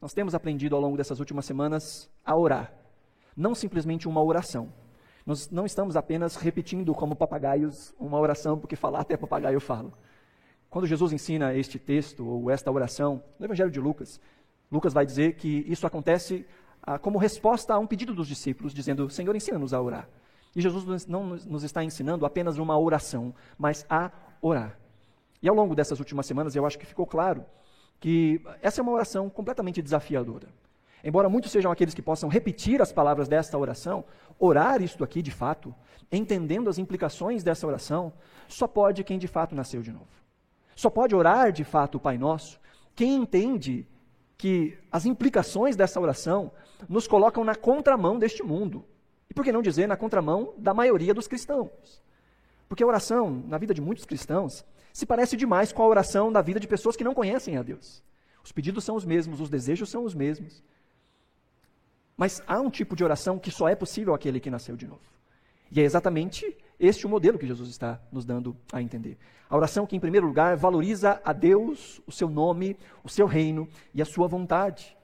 nós temos aprendido ao longo dessas últimas semanas a orar. Não simplesmente uma oração. Nós não estamos apenas repetindo como papagaios uma oração, porque falar até papagaio fala. Quando Jesus ensina este texto, ou esta oração, no Evangelho de Lucas, Lucas vai dizer que isso acontece ah, como resposta a um pedido dos discípulos, dizendo: Senhor, ensina-nos a orar. E Jesus não nos está ensinando apenas uma oração, mas a orar. E ao longo dessas últimas semanas, eu acho que ficou claro que essa é uma oração completamente desafiadora. Embora muitos sejam aqueles que possam repetir as palavras desta oração, orar isto aqui de fato, entendendo as implicações dessa oração, só pode quem de fato nasceu de novo. Só pode orar de fato o Pai Nosso quem entende que as implicações dessa oração nos colocam na contramão deste mundo. E por que não dizer na contramão da maioria dos cristãos? Porque a oração, na vida de muitos cristãos, se parece demais com a oração da vida de pessoas que não conhecem a Deus. Os pedidos são os mesmos, os desejos são os mesmos. Mas há um tipo de oração que só é possível àquele que nasceu de novo. E é exatamente este o modelo que Jesus está nos dando a entender. A oração que, em primeiro lugar, valoriza a Deus, o seu nome, o seu reino e a sua vontade.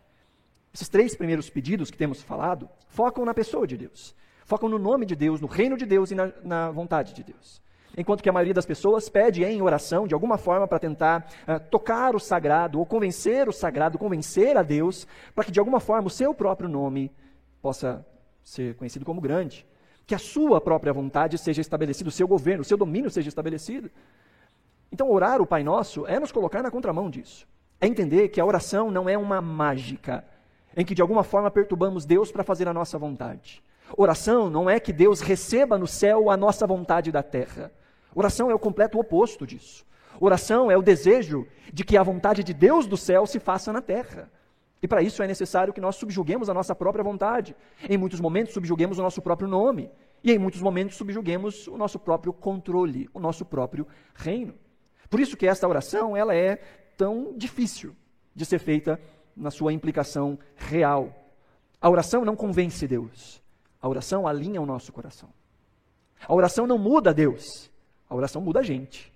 Esses três primeiros pedidos que temos falado focam na pessoa de Deus, focam no nome de Deus, no reino de Deus e na, na vontade de Deus. Enquanto que a maioria das pessoas pede em oração, de alguma forma, para tentar uh, tocar o sagrado, ou convencer o sagrado, convencer a Deus, para que de alguma forma o seu próprio nome possa ser conhecido como grande. Que a sua própria vontade seja estabelecida, o seu governo, o seu domínio seja estabelecido. Então, orar o Pai Nosso é nos colocar na contramão disso. É entender que a oração não é uma mágica em que de alguma forma perturbamos Deus para fazer a nossa vontade. Oração não é que Deus receba no céu a nossa vontade da terra. Oração é o completo oposto disso. Oração é o desejo de que a vontade de Deus do céu se faça na terra. E para isso é necessário que nós subjuguemos a nossa própria vontade. Em muitos momentos, subjuguemos o nosso próprio nome. E em muitos momentos, subjuguemos o nosso próprio controle, o nosso próprio reino. Por isso que esta oração ela é tão difícil de ser feita na sua implicação real. A oração não convence Deus. A oração alinha o nosso coração. A oração não muda Deus. A oração muda a gente.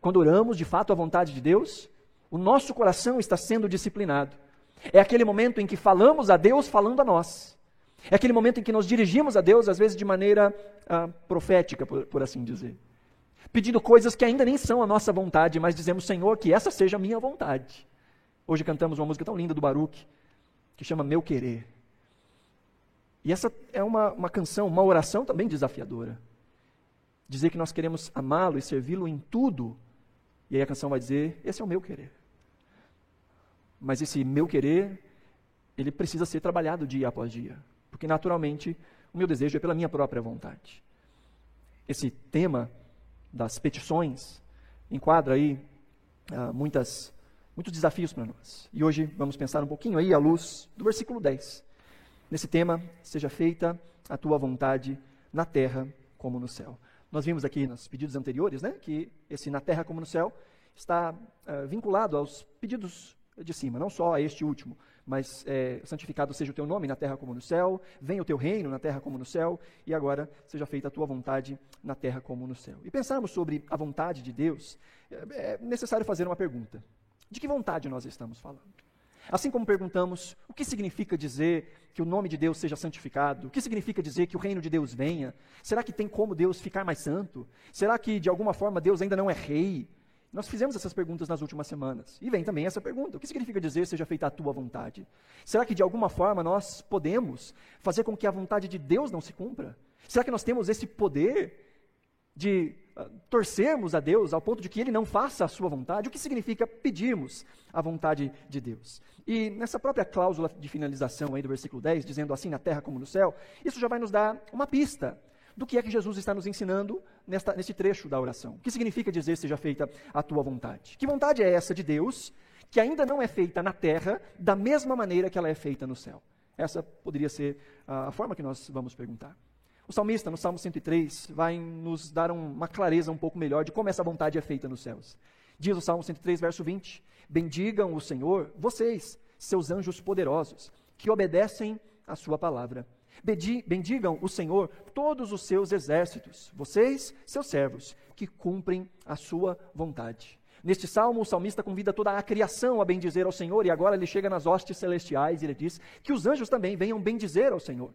Quando oramos de fato a vontade de Deus, o nosso coração está sendo disciplinado. É aquele momento em que falamos a Deus falando a nós. É aquele momento em que nos dirigimos a Deus, às vezes de maneira ah, profética, por, por assim dizer. Pedindo coisas que ainda nem são a nossa vontade, mas dizemos, Senhor, que essa seja a minha vontade. Hoje cantamos uma música tão linda do Baruch, que chama Meu Querer. E essa é uma, uma canção, uma oração também desafiadora. Dizer que nós queremos amá-lo e servi-lo em tudo. E aí a canção vai dizer: Esse é o meu querer. Mas esse meu querer, ele precisa ser trabalhado dia após dia. Porque naturalmente o meu desejo é pela minha própria vontade. Esse tema das petições enquadra aí ah, muitas muitos desafios para nós. E hoje vamos pensar um pouquinho aí à luz do versículo 10. Nesse tema, seja feita a tua vontade na terra como no céu. Nós vimos aqui nos pedidos anteriores, né, que esse na terra como no céu está uh, vinculado aos pedidos de cima, não só a este último, mas é, santificado seja o teu nome na terra como no céu, venha o teu reino na terra como no céu, e agora seja feita a tua vontade na terra como no céu. E pensarmos sobre a vontade de Deus, é, é necessário fazer uma pergunta. De que vontade nós estamos falando? Assim como perguntamos o que significa dizer que o nome de Deus seja santificado, o que significa dizer que o reino de Deus venha, será que tem como Deus ficar mais santo? Será que de alguma forma Deus ainda não é rei? Nós fizemos essas perguntas nas últimas semanas. E vem também essa pergunta: o que significa dizer seja feita a tua vontade? Será que de alguma forma nós podemos fazer com que a vontade de Deus não se cumpra? Será que nós temos esse poder de torcermos a Deus ao ponto de que Ele não faça a sua vontade, o que significa pedirmos a vontade de Deus. E nessa própria cláusula de finalização aí do versículo 10, dizendo assim na terra como no céu, isso já vai nos dar uma pista do que é que Jesus está nos ensinando nesta, neste trecho da oração. O que significa dizer seja feita a tua vontade? Que vontade é essa de Deus que ainda não é feita na terra da mesma maneira que ela é feita no céu? Essa poderia ser a forma que nós vamos perguntar. O salmista, no Salmo 103, vai nos dar uma clareza um pouco melhor de como essa vontade é feita nos céus. Diz o Salmo 103, verso 20: Bendigam o Senhor, vocês, seus anjos poderosos, que obedecem a sua palavra. Bendigam o Senhor todos os seus exércitos, vocês, seus servos, que cumprem a sua vontade. Neste salmo, o salmista convida toda a criação a bendizer ao Senhor, e agora ele chega nas hostes celestiais e ele diz que os anjos também venham bendizer ao Senhor.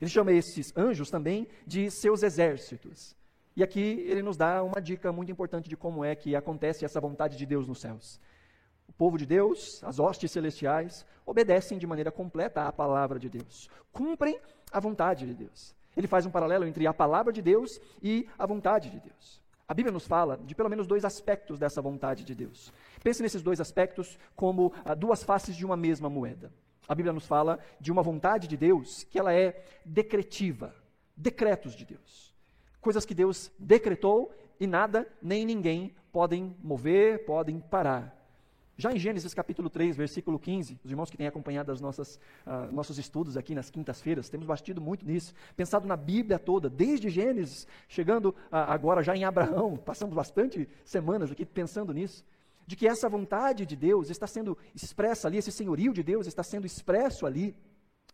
Ele chama esses anjos também de seus exércitos. E aqui ele nos dá uma dica muito importante de como é que acontece essa vontade de Deus nos céus. O povo de Deus, as hostes celestiais, obedecem de maneira completa à palavra de Deus, cumprem a vontade de Deus. Ele faz um paralelo entre a palavra de Deus e a vontade de Deus. A Bíblia nos fala de pelo menos dois aspectos dessa vontade de Deus. Pense nesses dois aspectos como ah, duas faces de uma mesma moeda. A Bíblia nos fala de uma vontade de Deus que ela é decretiva, decretos de Deus. Coisas que Deus decretou e nada nem ninguém podem mover, podem parar. Já em Gênesis capítulo 3, versículo 15, os irmãos que têm acompanhado os nossos, uh, nossos estudos aqui nas quintas-feiras, temos batido muito nisso, pensado na Bíblia toda, desde Gênesis, chegando uh, agora já em Abraão, passamos bastante semanas aqui pensando nisso, de que essa vontade de Deus está sendo expressa ali, esse senhorio de Deus está sendo expresso ali,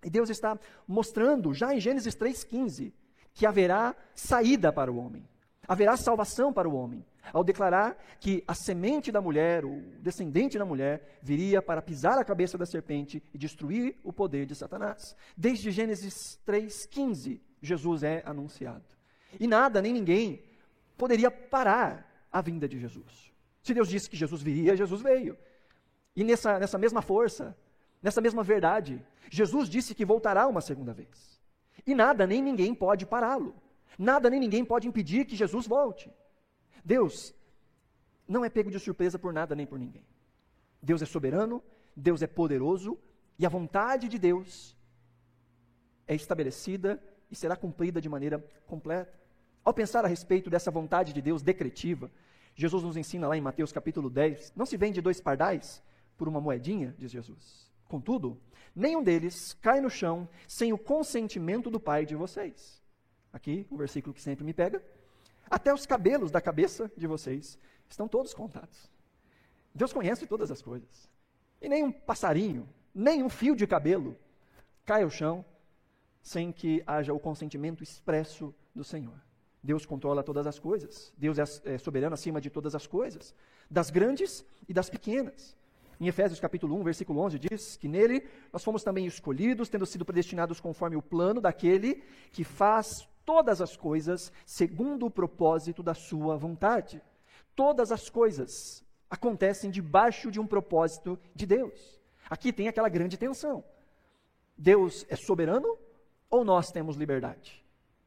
e Deus está mostrando, já em Gênesis 3,15, que haverá saída para o homem, haverá salvação para o homem ao declarar que a semente da mulher, o descendente da mulher, viria para pisar a cabeça da serpente e destruir o poder de Satanás. Desde Gênesis 3,15, Jesus é anunciado. E nada, nem ninguém, poderia parar a vinda de Jesus. Se Deus disse que Jesus viria, Jesus veio. E nessa, nessa mesma força, nessa mesma verdade, Jesus disse que voltará uma segunda vez. E nada, nem ninguém pode pará-lo. Nada, nem ninguém pode impedir que Jesus volte. Deus não é pego de surpresa por nada nem por ninguém. Deus é soberano, Deus é poderoso e a vontade de Deus é estabelecida e será cumprida de maneira completa. Ao pensar a respeito dessa vontade de Deus decretiva, Jesus nos ensina lá em Mateus capítulo 10: não se vende dois pardais por uma moedinha, diz Jesus. Contudo, nenhum deles cai no chão sem o consentimento do Pai de vocês. Aqui, o versículo que sempre me pega. Até os cabelos da cabeça de vocês estão todos contados. Deus conhece todas as coisas. E nem um passarinho, nem um fio de cabelo cai ao chão sem que haja o consentimento expresso do Senhor. Deus controla todas as coisas. Deus é, é soberano acima de todas as coisas, das grandes e das pequenas. Em Efésios capítulo 1, versículo 11 diz que nele nós fomos também escolhidos, tendo sido predestinados conforme o plano daquele que faz todas as coisas segundo o propósito da sua vontade. Todas as coisas acontecem debaixo de um propósito de Deus. Aqui tem aquela grande tensão. Deus é soberano ou nós temos liberdade?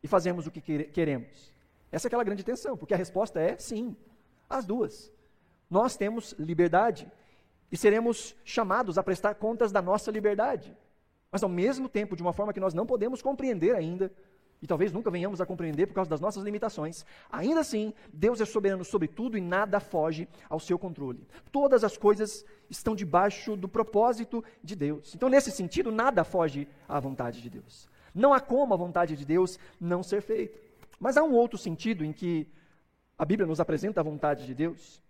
E fazemos o que queremos? Essa é aquela grande tensão, porque a resposta é sim, as duas. Nós temos liberdade e seremos chamados a prestar contas da nossa liberdade. Mas ao mesmo tempo, de uma forma que nós não podemos compreender ainda, e talvez nunca venhamos a compreender por causa das nossas limitações, ainda assim, Deus é soberano sobre tudo e nada foge ao seu controle. Todas as coisas estão debaixo do propósito de Deus. Então, nesse sentido, nada foge à vontade de Deus. Não há como a vontade de Deus não ser feita. Mas há um outro sentido em que a Bíblia nos apresenta a vontade de Deus,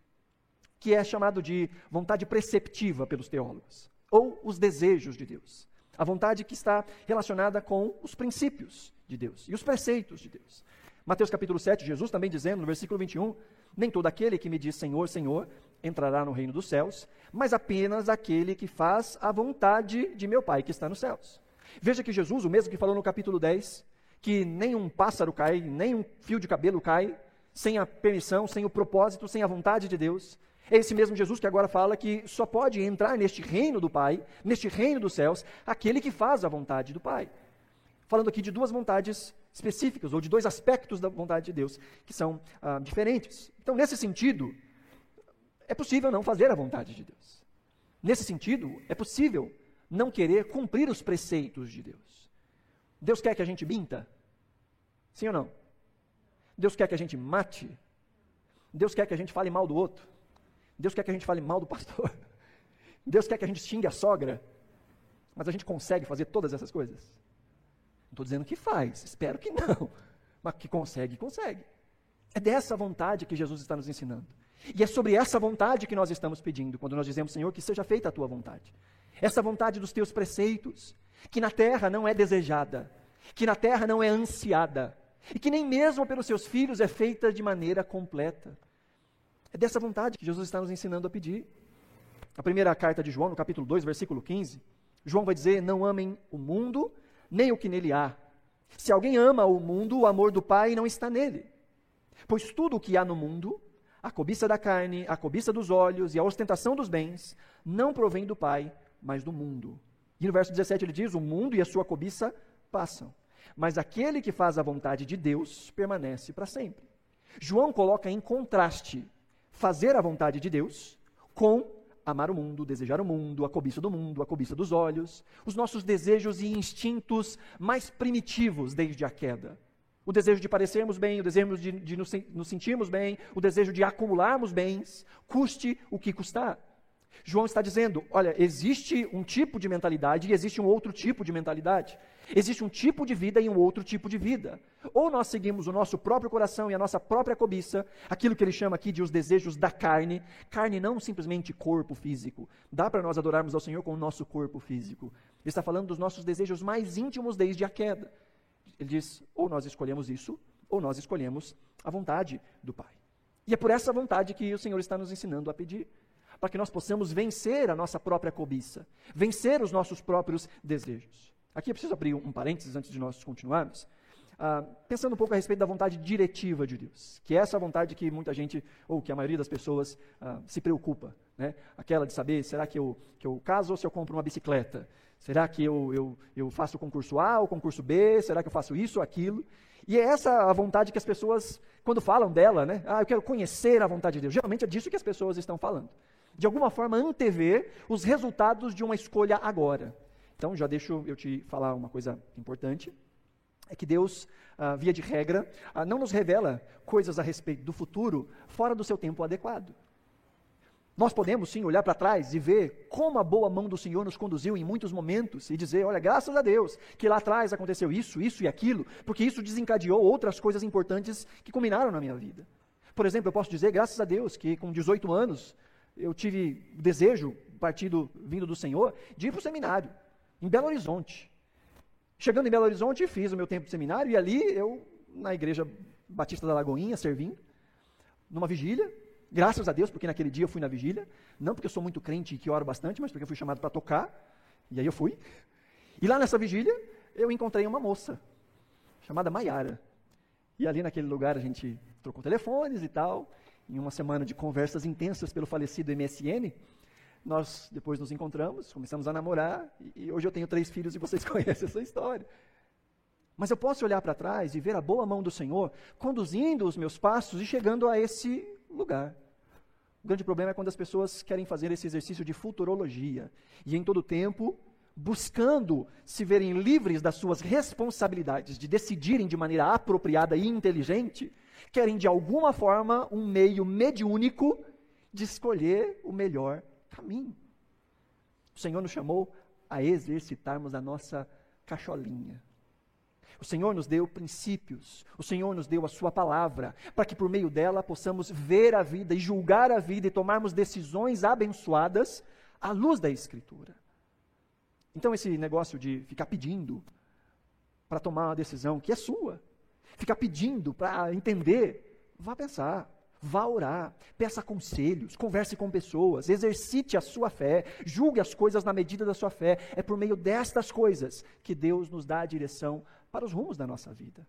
que é chamado de vontade preceptiva pelos teólogos, ou os desejos de Deus. A vontade que está relacionada com os princípios de Deus e os preceitos de Deus. Mateus capítulo 7, Jesus também dizendo no versículo 21, nem todo aquele que me diz Senhor, Senhor, entrará no reino dos céus, mas apenas aquele que faz a vontade de meu Pai que está nos céus. Veja que Jesus, o mesmo que falou no capítulo 10, que nem um pássaro cai, nem um fio de cabelo cai, sem a permissão, sem o propósito, sem a vontade de Deus. É esse mesmo Jesus que agora fala que só pode entrar neste reino do Pai, neste reino dos céus, aquele que faz a vontade do Pai falando aqui de duas vontades específicas, ou de dois aspectos da vontade de Deus, que são ah, diferentes. Então, nesse sentido, é possível não fazer a vontade de Deus. Nesse sentido, é possível não querer cumprir os preceitos de Deus. Deus quer que a gente minta? Sim ou não? Deus quer que a gente mate? Deus quer que a gente fale mal do outro? Deus quer que a gente fale mal do pastor? Deus quer que a gente xingue a sogra? Mas a gente consegue fazer todas essas coisas? estou dizendo que faz, espero que não. Mas que consegue, consegue. É dessa vontade que Jesus está nos ensinando. E é sobre essa vontade que nós estamos pedindo, quando nós dizemos, Senhor, que seja feita a tua vontade. Essa vontade dos teus preceitos, que na terra não é desejada, que na terra não é ansiada, e que nem mesmo pelos seus filhos é feita de maneira completa. É dessa vontade que Jesus está nos ensinando a pedir. A primeira carta de João, no capítulo 2, versículo 15, João vai dizer: Não amem o mundo, nem o que nele há. Se alguém ama o mundo, o amor do Pai não está nele. Pois tudo o que há no mundo, a cobiça da carne, a cobiça dos olhos e a ostentação dos bens, não provém do Pai, mas do mundo. E no verso 17 ele diz: O mundo e a sua cobiça passam, mas aquele que faz a vontade de Deus permanece para sempre. João coloca em contraste fazer a vontade de Deus com amar o mundo, desejar o mundo, a cobiça do mundo, a cobiça dos olhos, os nossos desejos e instintos mais primitivos desde a queda. O desejo de parecermos bem, o desejo de, de nos, nos sentirmos bem, o desejo de acumularmos bens, custe o que custar. João está dizendo: olha, existe um tipo de mentalidade e existe um outro tipo de mentalidade. Existe um tipo de vida e um outro tipo de vida. Ou nós seguimos o nosso próprio coração e a nossa própria cobiça, aquilo que ele chama aqui de os desejos da carne, carne não simplesmente corpo físico. Dá para nós adorarmos ao Senhor com o nosso corpo físico. Ele está falando dos nossos desejos mais íntimos desde a queda. Ele diz: ou nós escolhemos isso, ou nós escolhemos a vontade do Pai. E é por essa vontade que o Senhor está nos ensinando a pedir para que nós possamos vencer a nossa própria cobiça, vencer os nossos próprios desejos. Aqui eu preciso abrir um parênteses antes de nós continuarmos. Ah, pensando um pouco a respeito da vontade diretiva de Deus, que é essa vontade que muita gente, ou que a maioria das pessoas ah, se preocupa, né? aquela de saber, será que eu, que eu caso ou se eu compro uma bicicleta? Será que eu, eu, eu faço o concurso A ou o concurso B? Será que eu faço isso ou aquilo? E é essa a vontade que as pessoas, quando falam dela, né? Ah, eu quero conhecer a vontade de Deus. Geralmente é disso que as pessoas estão falando. De alguma forma, antever os resultados de uma escolha agora. Então, já deixo eu te falar uma coisa importante. É que Deus, ah, via de regra, ah, não nos revela coisas a respeito do futuro fora do seu tempo adequado. Nós podemos sim olhar para trás e ver como a boa mão do Senhor nos conduziu em muitos momentos e dizer: olha, graças a Deus que lá atrás aconteceu isso, isso e aquilo, porque isso desencadeou outras coisas importantes que culminaram na minha vida. Por exemplo, eu posso dizer, graças a Deus, que com 18 anos eu tive desejo, partido vindo do Senhor, de ir para o seminário em Belo Horizonte. Chegando em Belo Horizonte, fiz o meu tempo de seminário e ali eu, na igreja Batista da Lagoinha, servindo, numa vigília, graças a Deus, porque naquele dia eu fui na vigília, não porque eu sou muito crente e que oro bastante, mas porque eu fui chamado para tocar, e aí eu fui. E lá nessa vigília, eu encontrei uma moça, chamada Maiara. E ali naquele lugar a gente trocou telefones e tal, em uma semana de conversas intensas pelo falecido MSN, nós depois nos encontramos, começamos a namorar, e, hoje eu tenho três filhos e vocês conhecem essa história. Mas eu posso olhar para trás e ver a boa mão do Senhor conduzindo os meus passos e chegando a esse lugar. O grande problema é quando as pessoas querem fazer esse exercício de futurologia e em todo tempo buscando se verem livres das suas responsabilidades de decidirem de maneira apropriada e inteligente, querem de alguma forma um meio mediúnico de escolher o melhor caminho. O Senhor nos chamou a exercitarmos a nossa cacholinha. O Senhor nos deu princípios, o Senhor nos deu a Sua palavra, para que por meio dela possamos ver a vida e julgar a vida e tomarmos decisões abençoadas à luz da Escritura. Então, esse negócio de ficar pedindo para tomar uma decisão que é sua, ficar pedindo para entender, vá pensar. Vá orar, peça conselhos, converse com pessoas, exercite a sua fé, julgue as coisas na medida da sua fé. É por meio destas coisas que Deus nos dá a direção para os rumos da nossa vida.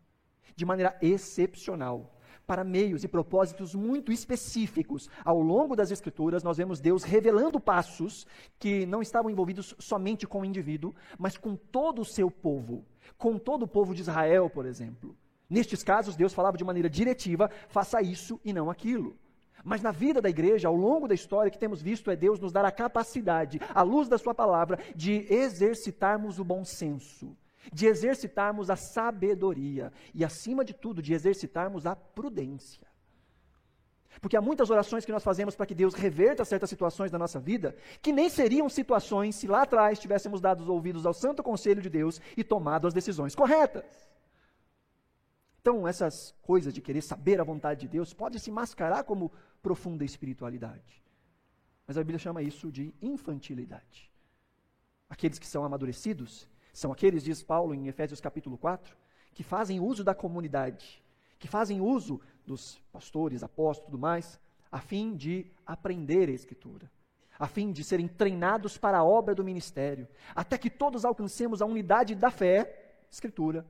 De maneira excepcional, para meios e propósitos muito específicos. Ao longo das Escrituras, nós vemos Deus revelando passos que não estavam envolvidos somente com o indivíduo, mas com todo o seu povo, com todo o povo de Israel, por exemplo. Nestes casos, Deus falava de maneira diretiva: faça isso e não aquilo. Mas na vida da igreja, ao longo da história, que temos visto é Deus nos dar a capacidade, à luz da Sua palavra, de exercitarmos o bom senso, de exercitarmos a sabedoria e, acima de tudo, de exercitarmos a prudência. Porque há muitas orações que nós fazemos para que Deus reverta certas situações da nossa vida, que nem seriam situações se lá atrás tivéssemos dado os ouvidos ao santo conselho de Deus e tomado as decisões corretas. Então, essas coisas de querer saber a vontade de Deus pode se mascarar como profunda espiritualidade. Mas a Bíblia chama isso de infantilidade. Aqueles que são amadurecidos são aqueles, diz Paulo em Efésios capítulo 4, que fazem uso da comunidade, que fazem uso dos pastores, apóstolos tudo mais, a fim de aprender a Escritura, a fim de serem treinados para a obra do ministério, até que todos alcancemos a unidade da fé, Escritura,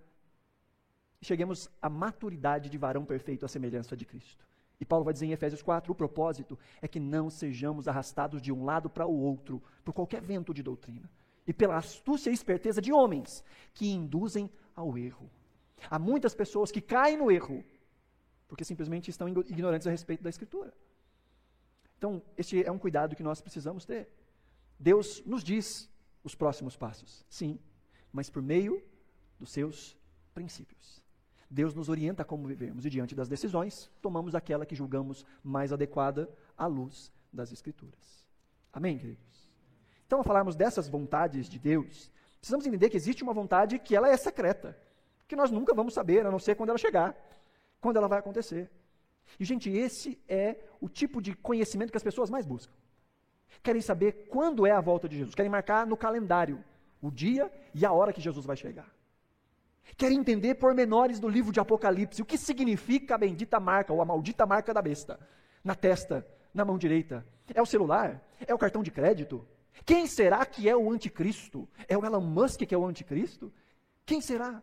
e cheguemos à maturidade de varão perfeito à semelhança de Cristo. E Paulo vai dizer em Efésios 4: o propósito é que não sejamos arrastados de um lado para o outro por qualquer vento de doutrina e pela astúcia e esperteza de homens que induzem ao erro. Há muitas pessoas que caem no erro porque simplesmente estão ignorantes a respeito da Escritura. Então, este é um cuidado que nós precisamos ter. Deus nos diz os próximos passos, sim, mas por meio dos seus princípios. Deus nos orienta como vivemos e, diante das decisões, tomamos aquela que julgamos mais adequada à luz das Escrituras. Amém, queridos? Então, ao falarmos dessas vontades de Deus, precisamos entender que existe uma vontade que ela é secreta, que nós nunca vamos saber, a não ser quando ela chegar quando ela vai acontecer. E, gente, esse é o tipo de conhecimento que as pessoas mais buscam. Querem saber quando é a volta de Jesus, querem marcar no calendário o dia e a hora que Jesus vai chegar. Querem entender pormenores do livro de Apocalipse, o que significa a bendita marca ou a maldita marca da besta na testa, na mão direita. É o celular? É o cartão de crédito? Quem será que é o anticristo? É o Elon Musk que é o anticristo? Quem será?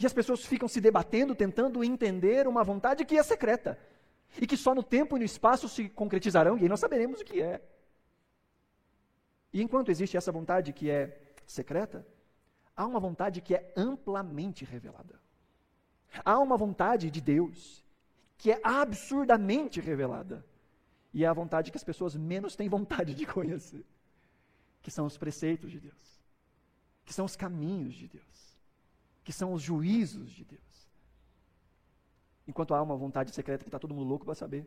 E as pessoas ficam se debatendo, tentando entender uma vontade que é secreta. E que só no tempo e no espaço se concretizarão, e aí nós saberemos o que é. E enquanto existe essa vontade que é secreta, há uma vontade que é amplamente revelada. Há uma vontade de Deus que é absurdamente revelada. E é a vontade que as pessoas menos têm vontade de conhecer, que são os preceitos de Deus, que são os caminhos de Deus que são os juízos de Deus. Enquanto há uma vontade secreta que está todo mundo louco para saber.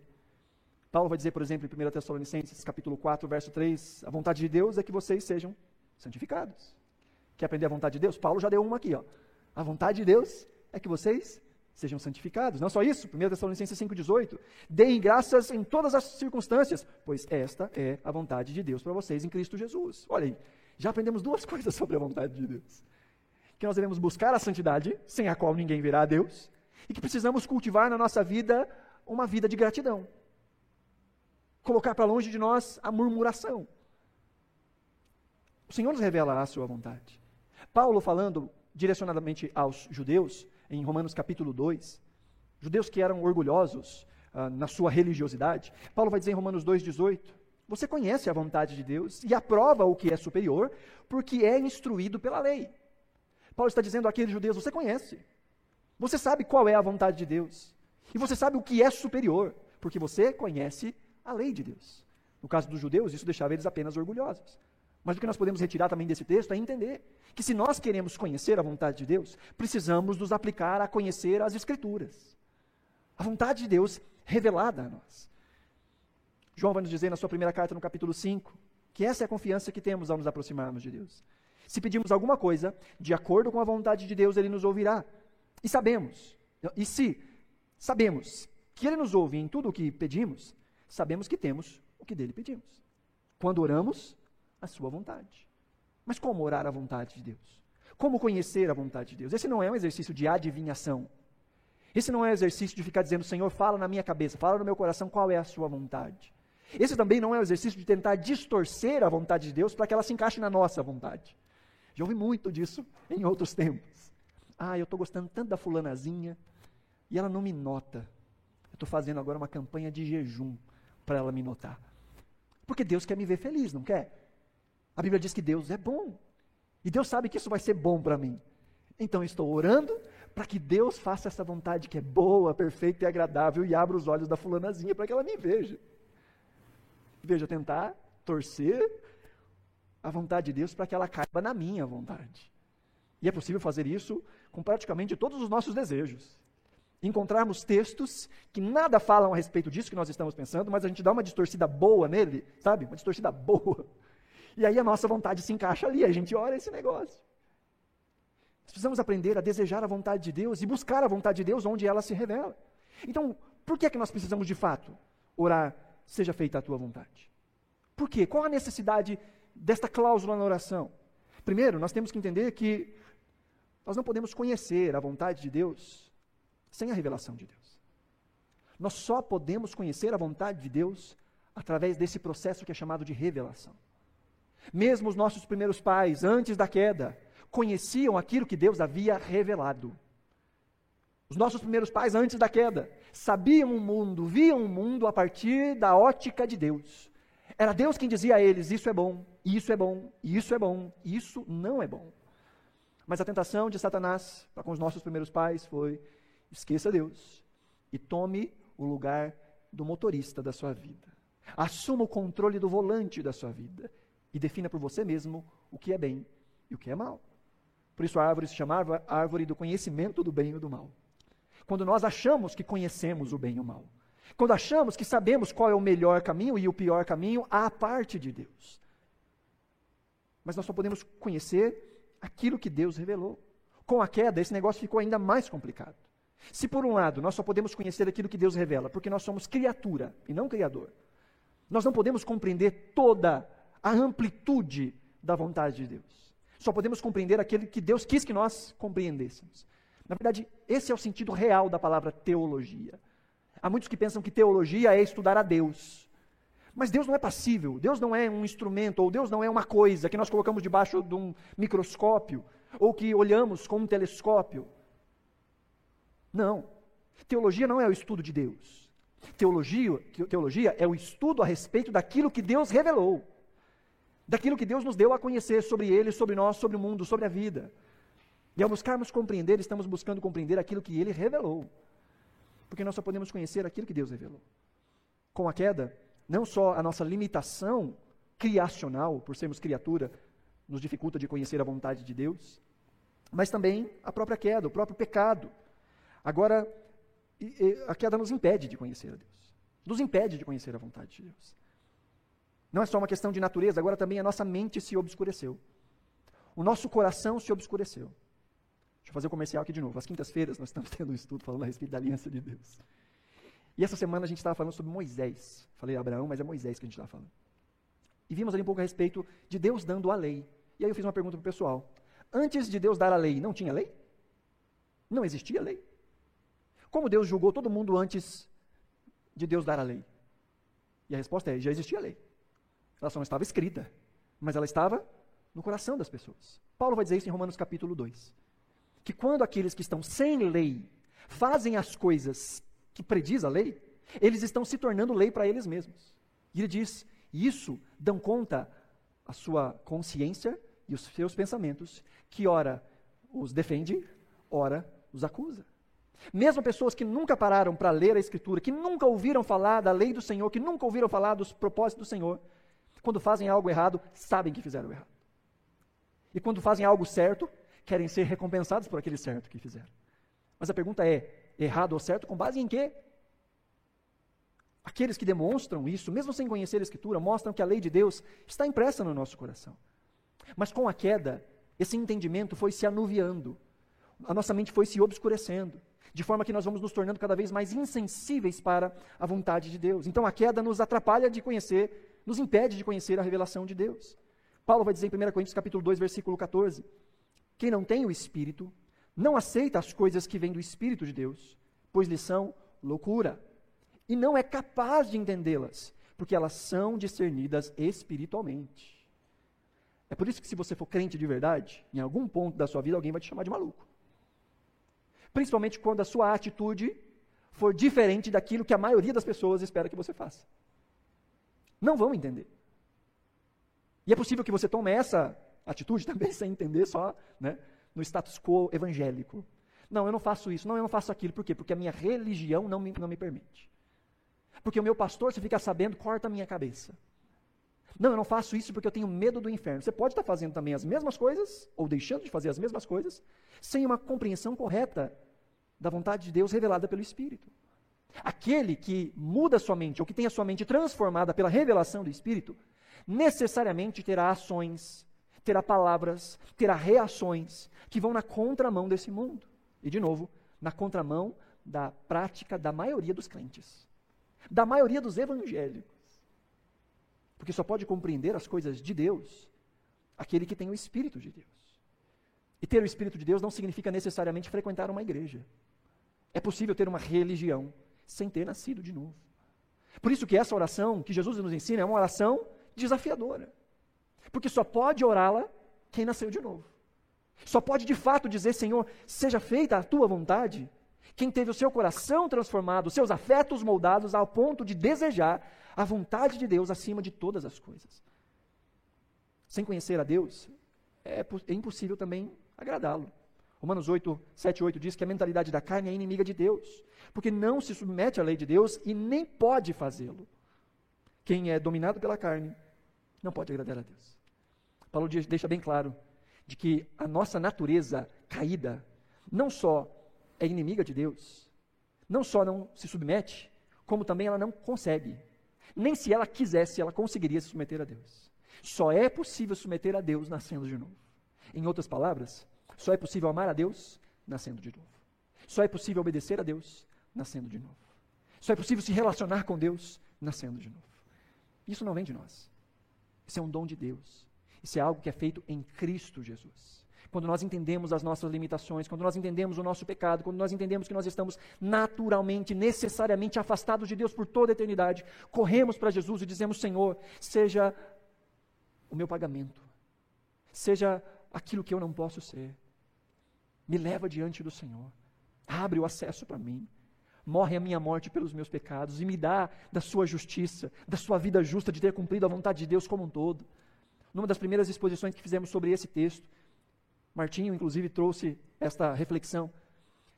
Paulo vai dizer, por exemplo, em 1 Tessalonicenses, capítulo 4, verso 3, a vontade de Deus é que vocês sejam santificados. Quer aprender a vontade de Deus? Paulo já deu uma aqui, ó. A vontade de Deus é que vocês sejam santificados. Não só isso, 1 Tessalonicenses 5,18. Deem graças em todas as circunstâncias, pois esta é a vontade de Deus para vocês em Cristo Jesus. Olha aí, já aprendemos duas coisas sobre a vontade de Deus que nós devemos buscar a santidade, sem a qual ninguém virá a Deus, e que precisamos cultivar na nossa vida uma vida de gratidão. Colocar para longe de nós a murmuração. O Senhor nos revela a sua vontade. Paulo, falando direcionadamente aos judeus, em Romanos capítulo 2, judeus que eram orgulhosos uh, na sua religiosidade, Paulo vai dizer em Romanos 2,18: Você conhece a vontade de Deus e aprova o que é superior, porque é instruído pela lei. Paulo está dizendo àqueles judeus: você conhece, você sabe qual é a vontade de Deus, e você sabe o que é superior, porque você conhece a lei de Deus. No caso dos judeus, isso deixava eles apenas orgulhosos. Mas o que nós podemos retirar também desse texto é entender que se nós queremos conhecer a vontade de Deus, precisamos nos aplicar a conhecer as Escrituras. A vontade de Deus revelada a nós. João vai nos dizer na sua primeira carta, no capítulo 5, que essa é a confiança que temos ao nos aproximarmos de Deus. Se pedimos alguma coisa, de acordo com a vontade de Deus, Ele nos ouvirá. E sabemos, e se sabemos que Ele nos ouve em tudo o que pedimos, sabemos que temos o que dele pedimos. Quando oramos, a Sua vontade. Mas como orar a vontade de Deus? Como conhecer a vontade de Deus? Esse não é um exercício de adivinhação. Esse não é um exercício de ficar dizendo, Senhor, fala na minha cabeça, fala no meu coração qual é a Sua vontade. Esse também não é um exercício de tentar distorcer a vontade de Deus para que ela se encaixe na nossa vontade. Já ouvi muito disso em outros tempos. Ah, eu estou gostando tanto da fulanazinha e ela não me nota. Eu estou fazendo agora uma campanha de jejum para ela me notar. Porque Deus quer me ver feliz, não quer? A Bíblia diz que Deus é bom. E Deus sabe que isso vai ser bom para mim. Então estou orando para que Deus faça essa vontade que é boa, perfeita e agradável e abra os olhos da fulanazinha para que ela me veja. Veja, tentar torcer a vontade de Deus para que ela caiba na minha vontade. E é possível fazer isso com praticamente todos os nossos desejos. Encontrarmos textos que nada falam a respeito disso que nós estamos pensando, mas a gente dá uma distorcida boa nele, sabe? Uma distorcida boa. E aí a nossa vontade se encaixa ali, a gente ora esse negócio. Nós precisamos aprender a desejar a vontade de Deus e buscar a vontade de Deus onde ela se revela. Então, por que é que nós precisamos de fato orar, seja feita a tua vontade? Por quê? Qual a necessidade desta cláusula na oração? Primeiro, nós temos que entender que nós não podemos conhecer a vontade de Deus sem a revelação de Deus. Nós só podemos conhecer a vontade de Deus através desse processo que é chamado de revelação. Mesmo os nossos primeiros pais, antes da queda, conheciam aquilo que Deus havia revelado. Os nossos primeiros pais, antes da queda, sabiam o mundo, viam o mundo a partir da ótica de Deus. Era Deus quem dizia a eles: Isso é bom, isso é bom, isso é bom, isso não é bom. Mas a tentação de Satanás para com os nossos primeiros pais foi: esqueça Deus e tome o lugar do motorista da sua vida. Assuma o controle do volante da sua vida e defina por você mesmo o que é bem e o que é mal. Por isso a árvore se chamava árvore do conhecimento do bem e do mal. Quando nós achamos que conhecemos o bem e o mal. Quando achamos que sabemos qual é o melhor caminho e o pior caminho à parte de Deus. Mas nós só podemos conhecer aquilo que Deus revelou. Com a queda, esse negócio ficou ainda mais complicado. Se por um lado nós só podemos conhecer aquilo que Deus revela, porque nós somos criatura e não criador, nós não podemos compreender toda a amplitude da vontade de Deus. Só podemos compreender aquele que Deus quis que nós compreendêssemos. Na verdade, esse é o sentido real da palavra teologia. Há muitos que pensam que teologia é estudar a Deus. Mas Deus não é passível, Deus não é um instrumento, ou Deus não é uma coisa que nós colocamos debaixo de um microscópio, ou que olhamos com um telescópio. Não. Teologia não é o estudo de Deus. Teologia, teologia é o estudo a respeito daquilo que Deus revelou. Daquilo que Deus nos deu a conhecer sobre Ele, sobre nós, sobre o mundo, sobre a vida. E ao buscarmos compreender, estamos buscando compreender aquilo que Ele revelou. Porque nós só podemos conhecer aquilo que Deus revelou. Com a queda, não só a nossa limitação criacional, por sermos criatura, nos dificulta de conhecer a vontade de Deus, mas também a própria queda, o próprio pecado. Agora, a queda nos impede de conhecer a Deus. Nos impede de conhecer a vontade de Deus. Não é só uma questão de natureza, agora também a nossa mente se obscureceu. O nosso coração se obscureceu. Deixa eu fazer o um comercial aqui de novo. Às quintas-feiras nós estamos tendo um estudo falando a respeito da aliança de Deus. E essa semana a gente estava falando sobre Moisés. Falei Abraão, mas é Moisés que a gente estava falando. E vimos ali um pouco a respeito de Deus dando a lei. E aí eu fiz uma pergunta para o pessoal. Antes de Deus dar a lei, não tinha lei? Não existia lei? Como Deus julgou todo mundo antes de Deus dar a lei? E a resposta é: já existia lei. Ela só não estava escrita, mas ela estava no coração das pessoas. Paulo vai dizer isso em Romanos capítulo 2 que quando aqueles que estão sem lei fazem as coisas que prediz a lei, eles estão se tornando lei para eles mesmos. E ele diz: isso dão conta a sua consciência e os seus pensamentos, que ora os defende, ora os acusa. Mesmo pessoas que nunca pararam para ler a Escritura, que nunca ouviram falar da lei do Senhor, que nunca ouviram falar dos propósitos do Senhor, quando fazem algo errado, sabem que fizeram errado. E quando fazem algo certo, querem ser recompensados por aquele certo que fizeram. Mas a pergunta é: errado ou certo com base em quê? Aqueles que demonstram isso, mesmo sem conhecer a Escritura, mostram que a lei de Deus está impressa no nosso coração. Mas com a queda, esse entendimento foi se anuviando, a nossa mente foi se obscurecendo, de forma que nós vamos nos tornando cada vez mais insensíveis para a vontade de Deus. Então a queda nos atrapalha de conhecer, nos impede de conhecer a revelação de Deus. Paulo vai dizer em 1 Coríntios capítulo 2, versículo 14: quem não tem o Espírito não aceita as coisas que vêm do Espírito de Deus, pois lhes são loucura, e não é capaz de entendê-las, porque elas são discernidas espiritualmente. É por isso que, se você for crente de verdade, em algum ponto da sua vida alguém vai te chamar de maluco. Principalmente quando a sua atitude for diferente daquilo que a maioria das pessoas espera que você faça. Não vão entender. E é possível que você tome essa atitude também sem entender só né, no status quo evangélico. Não, eu não faço isso, não, eu não faço aquilo. Por quê? Porque a minha religião não me, não me permite. Porque o meu pastor, se ficar sabendo, corta a minha cabeça. Não, eu não faço isso porque eu tenho medo do inferno. Você pode estar fazendo também as mesmas coisas, ou deixando de fazer as mesmas coisas, sem uma compreensão correta da vontade de Deus revelada pelo Espírito. Aquele que muda sua mente, ou que tem a sua mente transformada pela revelação do Espírito, necessariamente terá ações terá palavras, terá reações que vão na contramão desse mundo. E, de novo, na contramão da prática da maioria dos crentes, da maioria dos evangélicos. Porque só pode compreender as coisas de Deus aquele que tem o Espírito de Deus. E ter o Espírito de Deus não significa necessariamente frequentar uma igreja. É possível ter uma religião sem ter nascido de novo. Por isso que essa oração que Jesus nos ensina é uma oração desafiadora. Porque só pode orá-la quem nasceu de novo. Só pode de fato dizer, Senhor, seja feita a tua vontade, quem teve o seu coração transformado, seus afetos moldados ao ponto de desejar a vontade de Deus acima de todas as coisas. Sem conhecer a Deus, é, é impossível também agradá-lo. Romanos 8, 7 8 diz que a mentalidade da carne é inimiga de Deus, porque não se submete à lei de Deus e nem pode fazê-lo. Quem é dominado pela carne não pode agradar a Deus. Paulo deixa bem claro de que a nossa natureza caída não só é inimiga de Deus, não só não se submete, como também ela não consegue. Nem se ela quisesse, ela conseguiria se submeter a Deus. Só é possível submeter a Deus nascendo de novo. Em outras palavras, só é possível amar a Deus nascendo de novo. Só é possível obedecer a Deus nascendo de novo. Só é possível se relacionar com Deus nascendo de novo. Isso não vem de nós. Isso é um dom de Deus. Isso é algo que é feito em Cristo Jesus. Quando nós entendemos as nossas limitações, quando nós entendemos o nosso pecado, quando nós entendemos que nós estamos naturalmente, necessariamente afastados de Deus por toda a eternidade, corremos para Jesus e dizemos: Senhor, seja o meu pagamento, seja aquilo que eu não posso ser. Me leva diante do Senhor. Abre o acesso para mim. Morre a minha morte pelos meus pecados e me dá da sua justiça, da sua vida justa de ter cumprido a vontade de Deus como um todo. Numa das primeiras exposições que fizemos sobre esse texto, Martinho, inclusive, trouxe esta reflexão,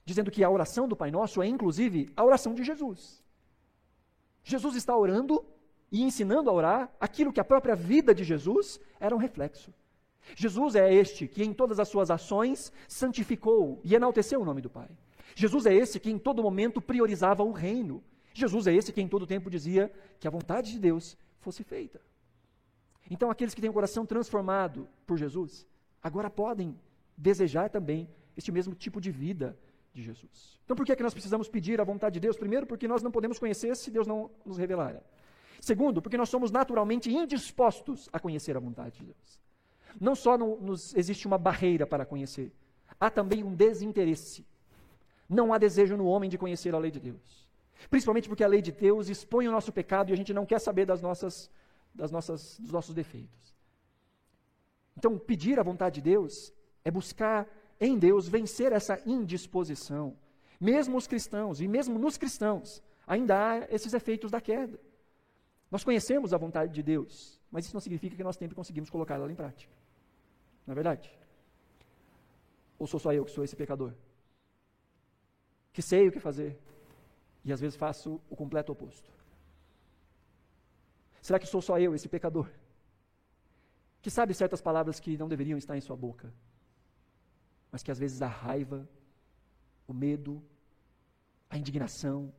dizendo que a oração do Pai Nosso é, inclusive, a oração de Jesus. Jesus está orando e ensinando a orar aquilo que a própria vida de Jesus era um reflexo. Jesus é este que em todas as suas ações santificou e enalteceu o nome do Pai. Jesus é esse que em todo momento priorizava o reino. Jesus é esse que em todo tempo dizia que a vontade de Deus fosse feita. Então, aqueles que têm o coração transformado por Jesus, agora podem desejar também este mesmo tipo de vida de Jesus. Então, por que, é que nós precisamos pedir a vontade de Deus? Primeiro, porque nós não podemos conhecer se Deus não nos revelar. Segundo, porque nós somos naturalmente indispostos a conhecer a vontade de Deus. Não só no, nos existe uma barreira para conhecer, há também um desinteresse. Não há desejo no homem de conhecer a lei de Deus. Principalmente porque a lei de Deus expõe o nosso pecado e a gente não quer saber das nossas, das nossas, dos nossos defeitos. Então, pedir a vontade de Deus é buscar em Deus vencer essa indisposição. Mesmo os cristãos, e mesmo nos cristãos, ainda há esses efeitos da queda. Nós conhecemos a vontade de Deus, mas isso não significa que nós sempre conseguimos colocá-la em prática. Não é verdade? Ou sou só eu que sou esse pecador? Que sei o que fazer e às vezes faço o completo oposto. Será que sou só eu esse pecador? Que sabe certas palavras que não deveriam estar em sua boca, mas que às vezes a raiva, o medo, a indignação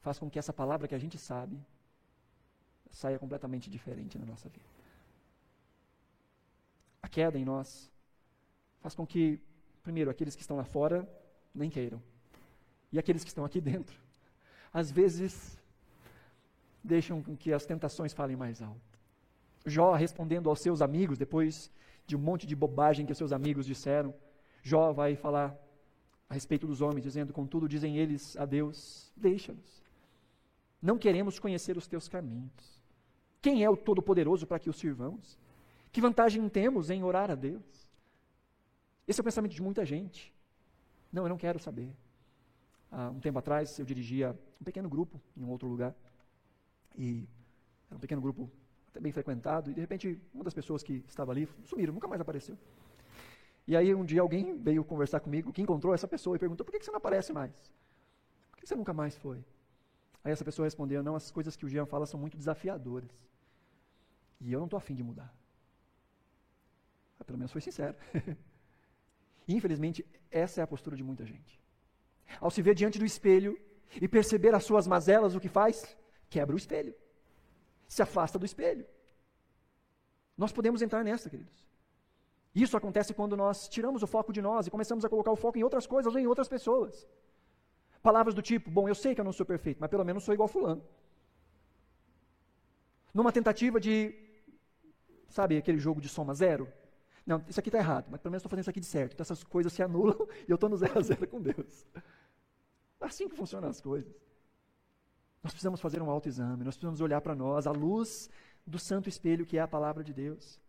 faz com que essa palavra que a gente sabe saia completamente diferente na nossa vida a queda em nós faz com que, primeiro, aqueles que estão lá fora nem queiram. E aqueles que estão aqui dentro, às vezes, deixam com que as tentações falem mais alto. Jó respondendo aos seus amigos, depois de um monte de bobagem que os seus amigos disseram, Jó vai falar a respeito dos homens, dizendo: Contudo, dizem eles a Deus: Deixa-nos. Não queremos conhecer os teus caminhos. Quem é o Todo-Poderoso para que o sirvamos? Que vantagem temos em orar a Deus? Esse é o pensamento de muita gente. Não, eu não quero saber. Há um tempo atrás, eu dirigia um pequeno grupo em um outro lugar. E era um pequeno grupo até bem frequentado. E, de repente, uma das pessoas que estava ali sumiram, nunca mais apareceu. E aí, um dia, alguém veio conversar comigo, que encontrou essa pessoa, e perguntou: por que você não aparece mais? Por que você nunca mais foi? Aí essa pessoa respondeu: não, as coisas que o Jean fala são muito desafiadoras. E eu não estou afim de mudar. Ah, pelo menos foi sincero. Infelizmente, essa é a postura de muita gente. Ao se ver diante do espelho e perceber as suas mazelas, o que faz? Quebra o espelho. Se afasta do espelho. Nós podemos entrar nessa, queridos. Isso acontece quando nós tiramos o foco de nós e começamos a colocar o foco em outras coisas ou em outras pessoas. Palavras do tipo: Bom, eu sei que eu não sou perfeito, mas pelo menos sou igual Fulano. Numa tentativa de, sabe, aquele jogo de soma zero? Não, isso aqui está errado, mas pelo menos estou fazendo isso aqui de certo. Então essas coisas se anulam e eu estou no zero a zero com Deus. Assim que funcionam as coisas. Nós precisamos fazer um autoexame, nós precisamos olhar para nós à luz do santo espelho que é a palavra de Deus.